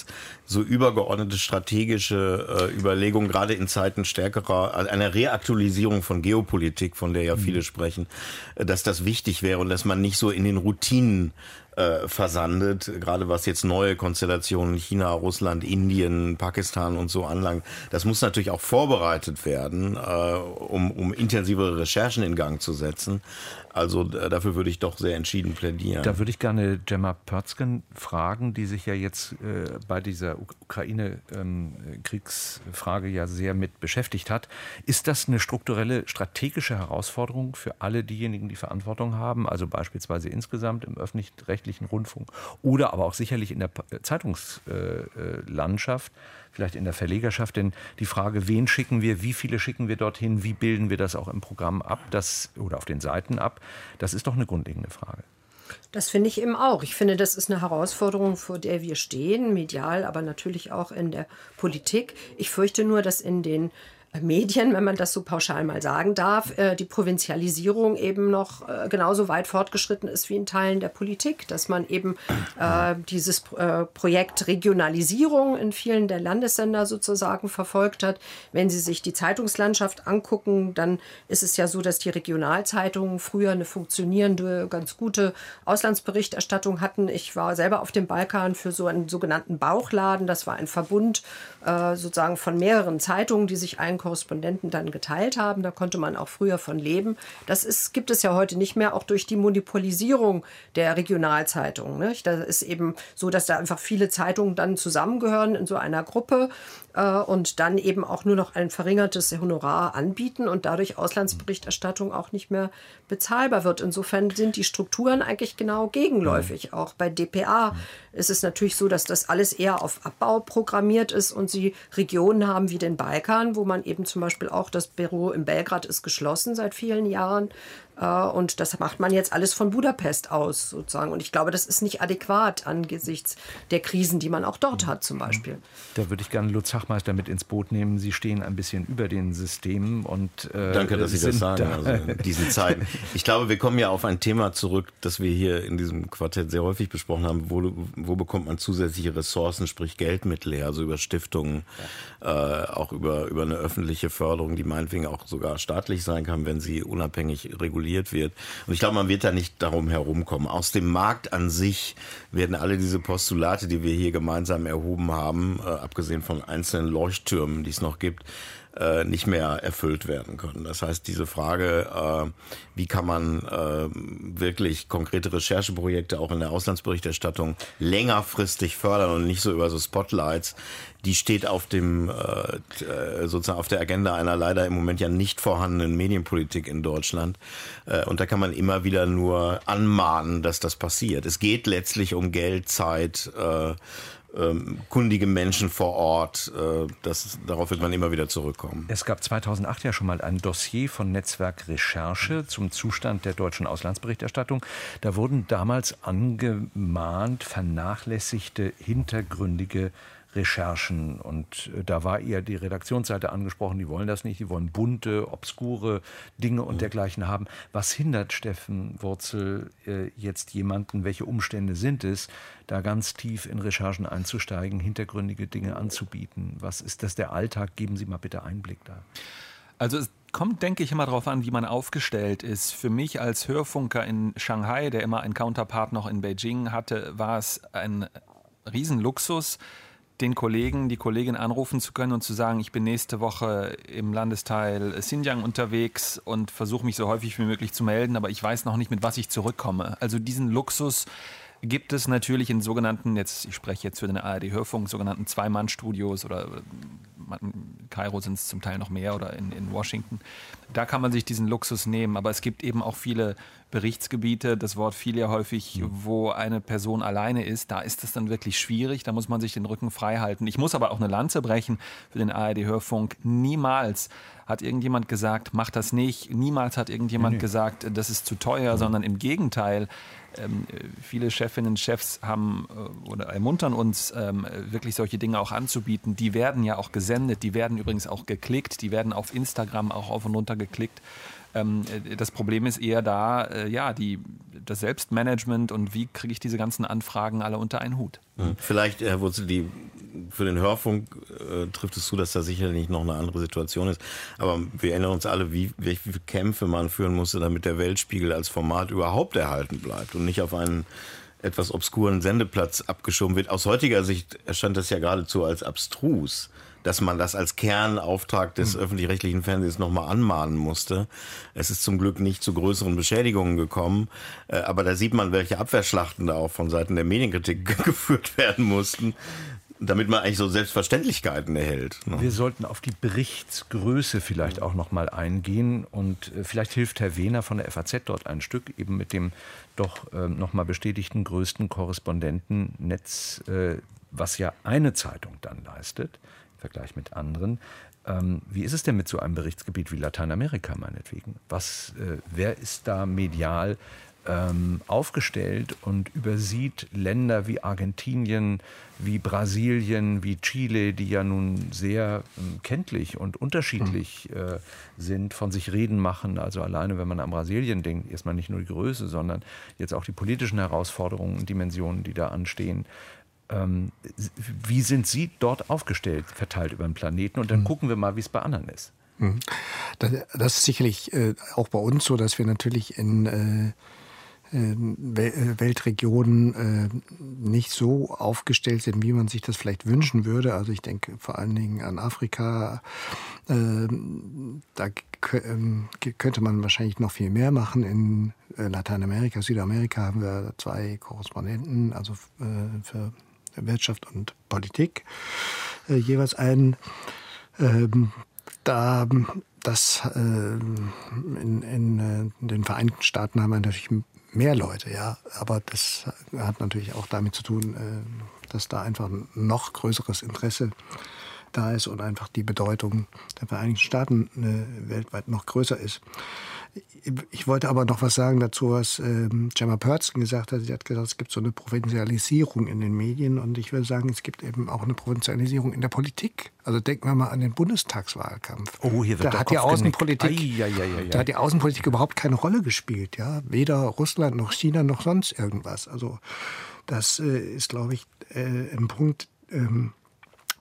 so übergeordnete strategische äh, Überlegungen, gerade in Zeiten stärkerer, also einer Reaktualisierung von Geopolitik, von der ja viele mhm. sprechen, äh, dass das wichtig wäre und dass man nicht so in den Routinen äh, versandet, gerade was jetzt neue Konstellationen China, Russland, Indien, Pakistan und so anlangt. Das muss natürlich auch vorbereitet werden, äh, um, um intensivere Recherchen in Gang zu setzen. Also dafür würde ich doch sehr entschieden plädieren. Da würde ich gerne Gemma Pörzgen fragen, die sich ja jetzt äh, bei dieser Ukraine-Kriegsfrage ähm, ja sehr mit beschäftigt hat. Ist das eine strukturelle strategische Herausforderung für alle diejenigen, die Verantwortung haben, also beispielsweise insgesamt im öffentlich-rechtlichen Rundfunk oder aber auch sicherlich in der Zeitungslandschaft? Äh, vielleicht in der Verlegerschaft. Denn die Frage, wen schicken wir, wie viele schicken wir dorthin, wie bilden wir das auch im Programm ab das, oder auf den Seiten ab, das ist doch eine grundlegende Frage. Das finde ich eben auch. Ich finde, das ist eine Herausforderung, vor der wir stehen, medial, aber natürlich auch in der Politik. Ich fürchte nur, dass in den Medien, wenn man das so pauschal mal sagen darf, äh, die Provinzialisierung eben noch äh, genauso weit fortgeschritten ist wie in Teilen der Politik, dass man eben äh, dieses Projekt Regionalisierung in vielen der Landessender sozusagen verfolgt hat. Wenn Sie sich die Zeitungslandschaft angucken, dann ist es ja so, dass die Regionalzeitungen früher eine funktionierende, ganz gute Auslandsberichterstattung hatten. Ich war selber auf dem Balkan für so einen sogenannten Bauchladen. Das war ein Verbund sozusagen von mehreren Zeitungen, die sich ein Korrespondenten dann geteilt haben. Da konnte man auch früher von leben. Das ist, gibt es ja heute nicht mehr, auch durch die Monopolisierung der Regionalzeitungen. Da ist eben so, dass da einfach viele Zeitungen dann zusammengehören in so einer Gruppe. Äh, und dann eben auch nur noch ein verringertes Honorar anbieten und dadurch Auslandsberichterstattung auch nicht mehr bezahlbar wird. Insofern sind die Strukturen eigentlich genau gegenläufig. Auch bei DPA ist es natürlich so, dass das alles eher auf Abbau programmiert ist und sie Regionen haben wie den Balkan, wo man eben zum Beispiel auch das Büro in Belgrad ist geschlossen seit vielen Jahren. Äh, und das macht man jetzt alles von Budapest aus sozusagen. Und ich glaube, das ist nicht adäquat angesichts der Krisen, die man auch dort hat zum Beispiel. Da würde ich gerne Lutz Hachmeister mit ins Boot nehmen. Sie stehen ein bisschen über den Systemen und äh, Danke, dass Sie das sagen. Da. Also in diesen Zeiten. Ich glaube, wir kommen ja auf ein Thema zurück, das wir hier in diesem Quartett sehr häufig besprochen haben. Wo, wo bekommt man zusätzliche Ressourcen, sprich Geldmittel her, also über Stiftungen, ja. äh, auch über, über eine öffentliche Förderung, die meinetwegen auch sogar staatlich sein kann, wenn sie unabhängig reguliert reguliert wird. Und ich glaube, man wird da nicht darum herumkommen. Aus dem Markt an sich werden alle diese Postulate, die wir hier gemeinsam erhoben haben, äh, abgesehen von einzelnen Leuchttürmen, die es noch gibt, äh, nicht mehr erfüllt werden können. Das heißt, diese Frage, äh, wie kann man äh, wirklich konkrete Rechercheprojekte auch in der Auslandsberichterstattung längerfristig fördern und nicht so über so Spotlights, die steht auf dem äh, äh, sozusagen auf der Agenda einer leider im Moment ja nicht vorhandenen Medienpolitik in Deutschland. Äh, und da kann man immer wieder nur anmahnen, dass das passiert. Es geht letztlich um Geld, Zeit, äh, ähm, kundige Menschen vor Ort. Äh, das, darauf wird man immer wieder zurückkommen. Es gab 2008 ja schon mal ein Dossier von Netzwerk Recherche zum Zustand der deutschen Auslandsberichterstattung. Da wurden damals angemahnt vernachlässigte hintergründige Recherchen. Und äh, da war eher die Redaktionsseite angesprochen, die wollen das nicht, die wollen bunte, obskure Dinge und mhm. dergleichen haben. Was hindert Steffen Wurzel äh, jetzt jemanden, welche Umstände sind es, da ganz tief in Recherchen einzusteigen, hintergründige Dinge anzubieten? Was ist das der Alltag? Geben Sie mal bitte Einblick da. Also es kommt, denke ich, immer darauf an, wie man aufgestellt ist. Für mich als Hörfunker in Shanghai, der immer einen Counterpart noch in Beijing hatte, war es ein Riesenluxus, den Kollegen, die Kollegin anrufen zu können und zu sagen, ich bin nächste Woche im Landesteil Xinjiang unterwegs und versuche mich so häufig wie möglich zu melden, aber ich weiß noch nicht, mit was ich zurückkomme. Also diesen Luxus gibt es natürlich in sogenannten, jetzt ich spreche jetzt für den ARD-Hörfunk, sogenannten Zwei-Mann-Studios oder in Kairo sind es zum Teil noch mehr oder in, in Washington. Da kann man sich diesen Luxus nehmen, aber es gibt eben auch viele Berichtsgebiete, das Wort fiel ja häufig, mhm. wo eine Person alleine ist, da ist es dann wirklich schwierig, da muss man sich den Rücken frei halten. Ich muss aber auch eine Lanze brechen für den ARD-Hörfunk. Niemals hat irgendjemand gesagt, mach das nicht. Niemals hat irgendjemand nee. gesagt, das ist zu teuer, mhm. sondern im Gegenteil. Ähm, viele Chefinnen und Chefs haben äh, oder ermuntern uns, ähm, wirklich solche Dinge auch anzubieten. Die werden ja auch gesendet, die werden übrigens auch geklickt, die werden auf Instagram auch auf und runter geklickt. Ähm, äh, das Problem ist eher da, äh, ja, die, das Selbstmanagement und wie kriege ich diese ganzen Anfragen alle unter einen Hut. Mhm. Vielleicht, Herr Wurzel, die, für den Hörfunk äh, trifft es zu, dass da sicherlich noch eine andere Situation ist. Aber wir erinnern uns alle, wie, viele Kämpfe man führen musste, damit der Weltspiegel als Format überhaupt erhalten bleibt und nicht auf einen etwas obskuren Sendeplatz abgeschoben wird. Aus heutiger Sicht erscheint das ja geradezu als abstrus dass man das als Kernauftrag des mhm. öffentlich-rechtlichen Fernsehens nochmal anmahnen musste. Es ist zum Glück nicht zu größeren Beschädigungen gekommen, äh, aber da sieht man, welche Abwehrschlachten da auch von Seiten der Medienkritik geführt werden mussten damit man eigentlich so Selbstverständlichkeiten erhält. Ne? Wir sollten auf die Berichtsgröße vielleicht auch noch mal eingehen und äh, vielleicht hilft Herr Wehner von der FAZ dort ein Stück eben mit dem doch äh, noch mal bestätigten größten Korrespondentennetz, äh, was ja eine Zeitung dann leistet. Vergleich mit anderen. Ähm, wie ist es denn mit so einem Berichtsgebiet wie Lateinamerika meinetwegen? Was, äh, wer ist da medial ähm, aufgestellt und übersieht Länder wie Argentinien, wie Brasilien, wie Chile, die ja nun sehr ähm, kenntlich und unterschiedlich mhm. äh, sind, von sich reden machen. Also alleine, wenn man an Brasilien denkt, erstmal nicht nur die Größe, sondern jetzt auch die politischen Herausforderungen und Dimensionen, die da anstehen. Ähm, wie sind Sie dort aufgestellt, verteilt über den Planeten? Und dann mhm. gucken wir mal, wie es bei anderen ist. Mhm. Das, das, ist sicherlich äh, auch bei uns so, dass wir natürlich in äh, äh, Weltregionen äh, nicht so aufgestellt sind, wie man sich das vielleicht wünschen würde. Also ich denke vor allen Dingen an Afrika. Äh, da ähm, könnte man wahrscheinlich noch viel mehr machen. In Lateinamerika, Südamerika haben wir zwei Korrespondenten, also für Wirtschaft und Politik äh, jeweils einen. Ähm, da das äh, in, in, äh, den Vereinigten Staaten haben wir natürlich mehr Leute, ja, aber das hat natürlich auch damit zu tun, äh, dass da einfach ein noch größeres Interesse da ist und einfach die Bedeutung der Vereinigten Staaten weltweit noch größer ist. Ich wollte aber noch was sagen dazu, was ähm, Gemma Pörtzen gesagt hat. Sie hat gesagt, es gibt so eine Provinzialisierung in den Medien und ich würde sagen, es gibt eben auch eine Provinzialisierung in der Politik. Also denken wir mal an den Bundestagswahlkampf. Oh, hier wird da hat die Außenpolitik, ai, ai, ai, da hat die Außenpolitik überhaupt keine Rolle gespielt, ja, weder Russland noch China noch sonst irgendwas. Also das äh, ist, glaube ich, äh, ein Punkt. Ähm,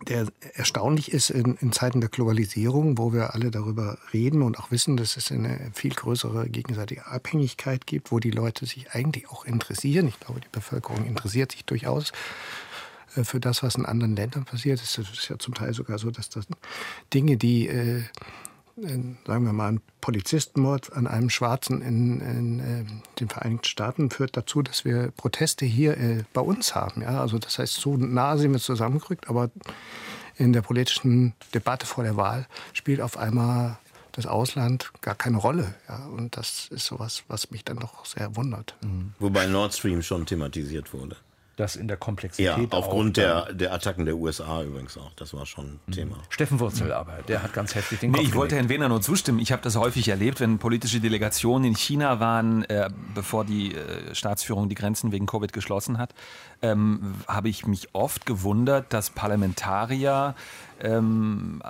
der erstaunlich ist in, in, Zeiten der Globalisierung, wo wir alle darüber reden und auch wissen, dass es eine viel größere gegenseitige Abhängigkeit gibt, wo die Leute sich eigentlich auch interessieren. Ich glaube, die Bevölkerung interessiert sich durchaus äh, für das, was in anderen Ländern passiert. Es ist ja zum Teil sogar so, dass das Dinge, die äh, sagen wir mal, ein Polizistenmord an einem Schwarzen in, in äh, den Vereinigten Staaten führt dazu, dass wir Proteste hier äh, bei uns haben. Ja? Also das heißt, so nah sind wir zusammengerückt, aber in der politischen Debatte vor der Wahl spielt auf einmal das Ausland gar keine Rolle. Ja? Und das ist sowas, was mich dann doch sehr wundert. Mhm. Wobei Nord Stream schon thematisiert wurde das in der Komplexität. Ja, aufgrund der, der Attacken der USA übrigens auch. Das war schon ein mhm. Thema. Steffen Wurzel aber, der hat ganz heftig den nee, Ich wollte Herrn Wehner nur zustimmen. Ich habe das häufig erlebt, wenn politische Delegationen in China waren, äh, bevor die äh, Staatsführung die Grenzen wegen Covid geschlossen hat, ähm, habe ich mich oft gewundert, dass Parlamentarier ähm,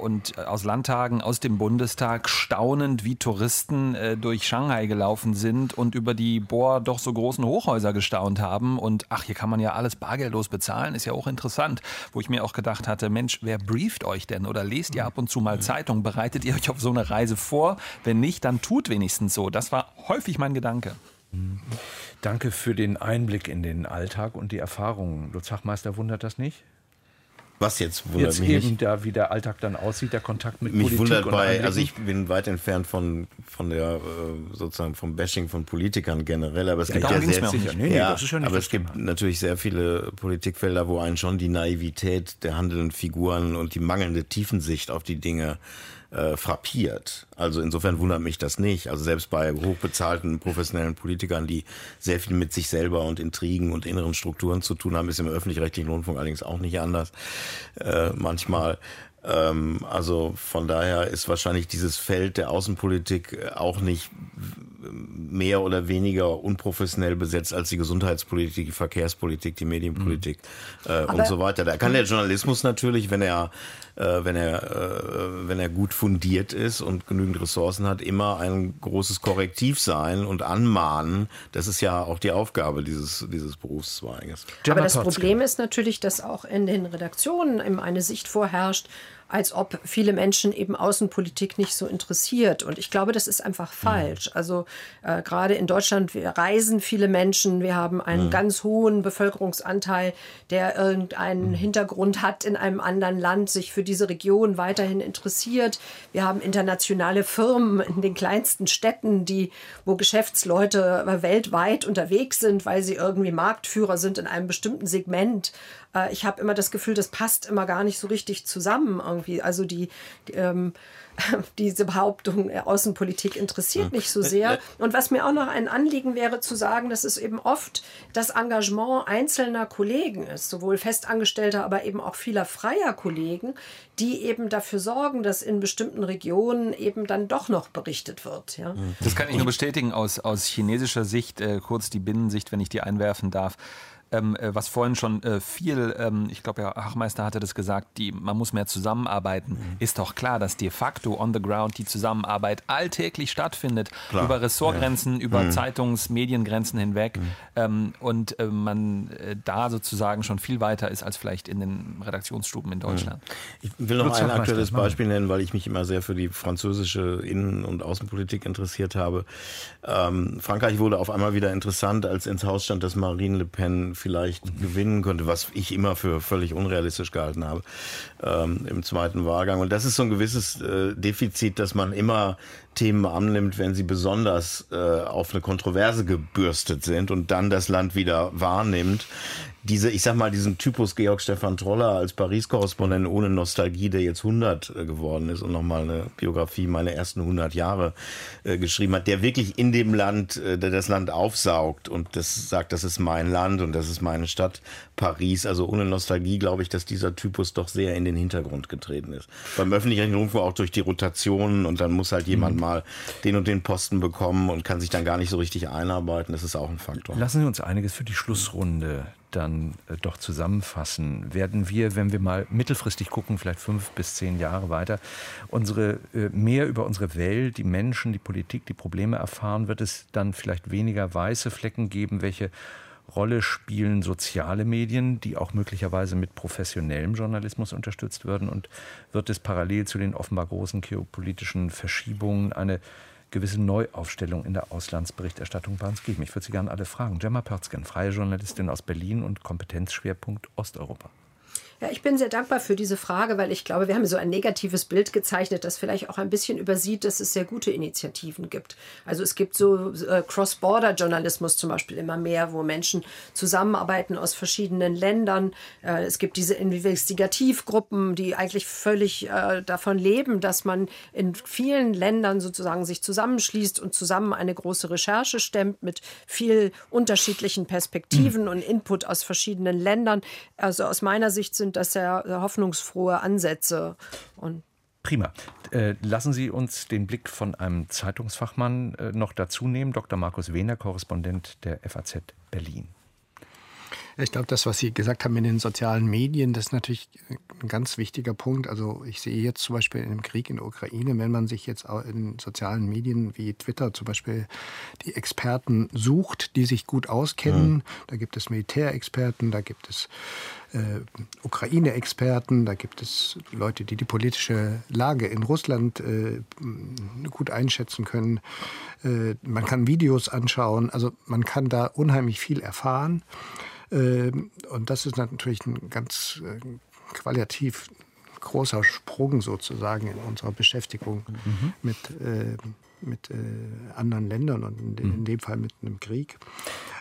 und äh, aus Landtagen, aus dem Bundestag staunend wie Touristen äh, durch Shanghai gelaufen sind und über die boah doch so großen Hochhäuser gestaunt haben und ach, hier kann man ja alles bargeldlos bezahlen, ist ja auch interessant, wo ich mir auch gedacht hatte, Mensch, wer brieft euch denn oder lest ihr ab und zu mal Zeitung, bereitet ihr euch auf so eine Reise vor? Wenn nicht, dann tut wenigstens so. Das war häufig mein Gedanke. Danke für den Einblick in den Alltag und die Erfahrungen. Lutz Hachmeister wundert das nicht? Was jetzt wundert jetzt mich eben nicht. da, wie der Alltag dann aussieht, der Kontakt mit mich Politik wundert bei, also ich bin weit entfernt von von der äh, sozusagen vom Bashing von Politikern generell, aber es ja, gibt ja sehr, sicher. Nee, nee, ja, ja aber es gibt natürlich sehr viele Politikfelder, wo einen schon die Naivität der handelnden Figuren und die mangelnde Tiefensicht auf die Dinge äh, frappiert. Also insofern wundert mich das nicht. Also selbst bei hochbezahlten professionellen Politikern, die sehr viel mit sich selber und Intrigen und inneren Strukturen zu tun haben, ist im öffentlich-rechtlichen Rundfunk allerdings auch nicht anders. Äh, manchmal. Ähm, also von daher ist wahrscheinlich dieses Feld der Außenpolitik auch nicht mehr oder weniger unprofessionell besetzt als die Gesundheitspolitik, die Verkehrspolitik, die Medienpolitik mhm. äh, und so weiter. Da kann der Journalismus natürlich, wenn er äh, wenn er äh, wenn er gut fundiert ist und genügend Ressourcen hat, immer ein großes Korrektiv sein und anmahnen. Das ist ja auch die Aufgabe dieses dieses Berufszweiges. Aber das Problem ist natürlich, dass auch in den Redaktionen eben eine Sicht vorherrscht, als ob viele Menschen eben Außenpolitik nicht so interessiert. Und ich glaube, das ist einfach falsch. Mhm. Also äh, gerade in Deutschland wir reisen viele Menschen. Wir haben einen mhm. ganz hohen Bevölkerungsanteil, der irgendeinen mhm. Hintergrund hat in einem anderen Land, sich für diese Region weiterhin interessiert. Wir haben internationale Firmen in den kleinsten Städten, die, wo Geschäftsleute weltweit unterwegs sind, weil sie irgendwie Marktführer sind in einem bestimmten Segment. Äh, ich habe immer das Gefühl, das passt immer gar nicht so richtig zusammen irgendwie. Also die, die ähm, diese Behauptung, äh, Außenpolitik interessiert nicht so sehr. Und was mir auch noch ein Anliegen wäre zu sagen, dass es eben oft das Engagement einzelner Kollegen ist, sowohl Festangestellter, aber eben auch vieler freier Kollegen, die eben dafür sorgen, dass in bestimmten Regionen eben dann doch noch berichtet wird. Ja? Das kann ich nur bestätigen aus, aus chinesischer Sicht, äh, kurz die Binnensicht, wenn ich die einwerfen darf ähm, äh, was vorhin schon äh, viel, ähm, ich glaube, Herr Hachmeister hatte das gesagt, die, man muss mehr zusammenarbeiten. Mhm. Ist doch klar, dass de facto on the ground die Zusammenarbeit alltäglich stattfindet, klar. über Ressortgrenzen, ja. über mhm. Zeitungs-, Mediengrenzen hinweg mhm. ähm, und äh, man äh, da sozusagen schon viel weiter ist als vielleicht in den Redaktionsstuben in mhm. Deutschland. Ich will noch ein aktuelles Beispiel nennen, weil ich mich immer sehr für die französische Innen- und Außenpolitik interessiert habe. Ähm, Frankreich wurde auf einmal wieder interessant, als ins Haus stand, dass Marine Le Pen vielleicht gewinnen könnte, was ich immer für völlig unrealistisch gehalten habe ähm, im zweiten Wahlgang. Und das ist so ein gewisses äh, Defizit, dass man immer Themen annimmt, wenn sie besonders äh, auf eine Kontroverse gebürstet sind und dann das Land wieder wahrnimmt diese, ich sag mal, diesen Typus Georg Stefan Troller als Paris-Korrespondent ohne Nostalgie, der jetzt 100 äh, geworden ist und nochmal eine Biografie meine ersten 100 Jahre äh, geschrieben hat, der wirklich in dem Land, äh, der das Land aufsaugt und das sagt, das ist mein Land und das ist meine Stadt, Paris. Also ohne Nostalgie glaube ich, dass dieser Typus doch sehr in den Hintergrund getreten ist. Beim öffentlichen Rundfunk auch durch die Rotationen und dann muss halt jemand mhm. Mal den und den Posten bekommen und kann sich dann gar nicht so richtig einarbeiten. Das ist auch ein Faktor. Lassen Sie uns einiges für die Schlussrunde dann äh, doch zusammenfassen, werden wir, wenn wir mal mittelfristig gucken, vielleicht fünf bis zehn Jahre weiter, unsere äh, mehr über unsere Welt, die Menschen, die Politik, die Probleme erfahren, wird es dann vielleicht weniger weiße Flecken geben, welche Rolle spielen soziale Medien, die auch möglicherweise mit professionellem Journalismus unterstützt werden und wird es parallel zu den offenbar großen geopolitischen Verschiebungen eine gewisse Neuaufstellung in der Auslandsberichterstattung bei uns geben. Ich würde Sie gerne alle fragen. Gemma Pörzgen, freie Journalistin aus Berlin und Kompetenzschwerpunkt Osteuropa. Ja, ich bin sehr dankbar für diese Frage, weil ich glaube, wir haben so ein negatives Bild gezeichnet, das vielleicht auch ein bisschen übersieht, dass es sehr gute Initiativen gibt. Also es gibt so äh, Cross-Border-Journalismus zum Beispiel immer mehr, wo Menschen zusammenarbeiten aus verschiedenen Ländern. Äh, es gibt diese Investigativgruppen, die eigentlich völlig äh, davon leben, dass man in vielen Ländern sozusagen sich zusammenschließt und zusammen eine große Recherche stemmt mit viel unterschiedlichen Perspektiven mhm. und Input aus verschiedenen Ländern. Also aus meiner Sicht sind sind das ja hoffnungsfrohe Ansätze. Und Prima. Äh, lassen Sie uns den Blick von einem Zeitungsfachmann äh, noch dazu nehmen, Dr. Markus Wehner, Korrespondent der FAZ Berlin. Ich glaube, das, was Sie gesagt haben in den sozialen Medien, das ist natürlich ein ganz wichtiger Punkt. Also ich sehe jetzt zum Beispiel in dem Krieg in der Ukraine, wenn man sich jetzt auch in sozialen Medien wie Twitter zum Beispiel die Experten sucht, die sich gut auskennen, mhm. da gibt es Militärexperten, da gibt es äh, Ukraine-Experten, da gibt es Leute, die die politische Lage in Russland äh, gut einschätzen können. Äh, man kann Videos anschauen, also man kann da unheimlich viel erfahren. Äh, und das ist natürlich ein ganz äh, qualitativ großer Sprung sozusagen in unserer Beschäftigung mhm. mit äh, mit äh, anderen Ländern und in, in, mhm. dem Fall mit einem Krieg.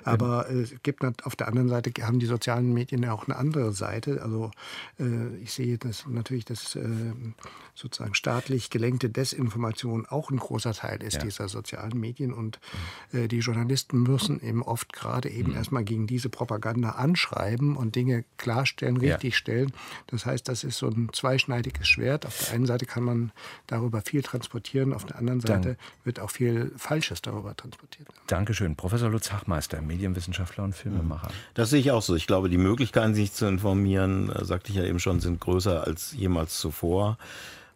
Aber äh, es gibt auf der anderen Seite haben die sozialen Medien ja auch eine andere Seite. Also äh, ich sehe das natürlich, dass äh, sozusagen staatlich gelenkte Desinformation auch ein großer Teil ist ja. dieser sozialen Medien und mhm. äh, die Journalisten müssen eben oft gerade eben mhm. erstmal gegen diese Propaganda anschreiben und Dinge klarstellen, richtig ja. stellen. Das heißt, das ist so ein zweischneidiges Schwert. Auf der einen Seite kann man darüber viel transportieren, auf der anderen Seite Dann wird auch viel Falsches darüber transportiert. Dankeschön. Professor Lutz Hachmeister, Medienwissenschaftler und Filmemacher. Das sehe ich auch so. Ich glaube, die Möglichkeiten, sich zu informieren, äh, sagte ich ja eben schon, sind größer als jemals zuvor.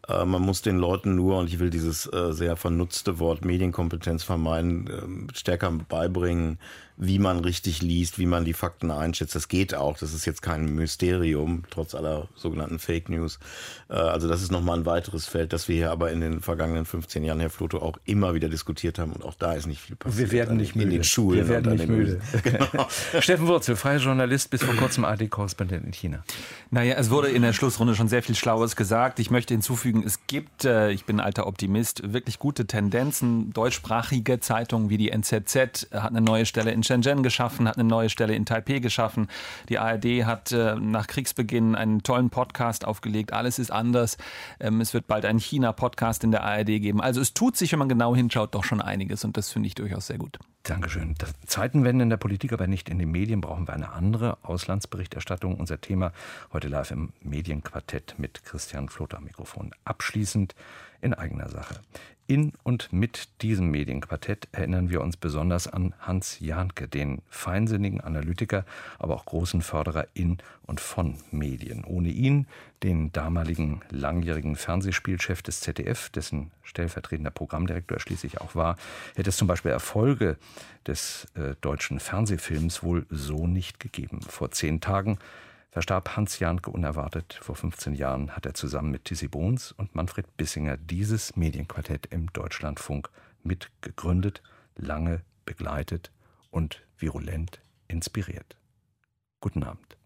Äh, man muss den Leuten nur, und ich will dieses äh, sehr vernutzte Wort Medienkompetenz vermeiden, ähm, stärker beibringen, wie man richtig liest, wie man die Fakten einschätzt. Das geht auch. Das ist jetzt kein Mysterium, trotz aller sogenannten Fake News. Äh, also das ist nochmal ein weiteres Feld, das wir hier aber in den vergangenen 15 Jahren, Herr Floto, auch immer wieder diskutiert haben. Und auch da ist nicht viel passiert. Wir werden nicht müde. In den Schulen. Wir werden nicht müde. Genau. Steffen Wurzel, freier Journalist, bis vor kurzem AD-Korrespondent in China. Naja, es wurde in der Schlussrunde schon sehr viel Schlaues gesagt. Ich möchte hinzufügen, es gibt, äh, ich bin ein alter Optimist, wirklich gute Tendenzen. Deutschsprachige Zeitungen wie die NZZ hat eine neue Stelle Shenzhen geschaffen, hat eine neue Stelle in Taipei geschaffen. Die ARD hat äh, nach Kriegsbeginn einen tollen Podcast aufgelegt. Alles ist anders. Ähm, es wird bald einen China-Podcast in der ARD geben. Also es tut sich, wenn man genau hinschaut, doch schon einiges und das finde ich durchaus sehr gut. Dankeschön. Das Zeitenwende in der Politik, aber nicht in den Medien, brauchen wir eine andere Auslandsberichterstattung. Unser Thema heute live im Medienquartett mit Christian Flotter Mikrofon. Abschließend in eigener Sache. In und mit diesem Medienquartett erinnern wir uns besonders an Hans Jahnke, den feinsinnigen Analytiker, aber auch großen Förderer in und von Medien. Ohne ihn, den damaligen langjährigen Fernsehspielchef des ZDF, dessen stellvertretender Programmdirektor schließlich auch war, hätte es zum Beispiel Erfolge des äh, deutschen Fernsehfilms wohl so nicht gegeben. Vor zehn Tagen verstarb Hans Janke unerwartet. Vor 15 Jahren hat er zusammen mit Tissy Bohns und Manfred Bissinger dieses Medienquartett im Deutschlandfunk mitgegründet, lange begleitet und virulent inspiriert. Guten Abend.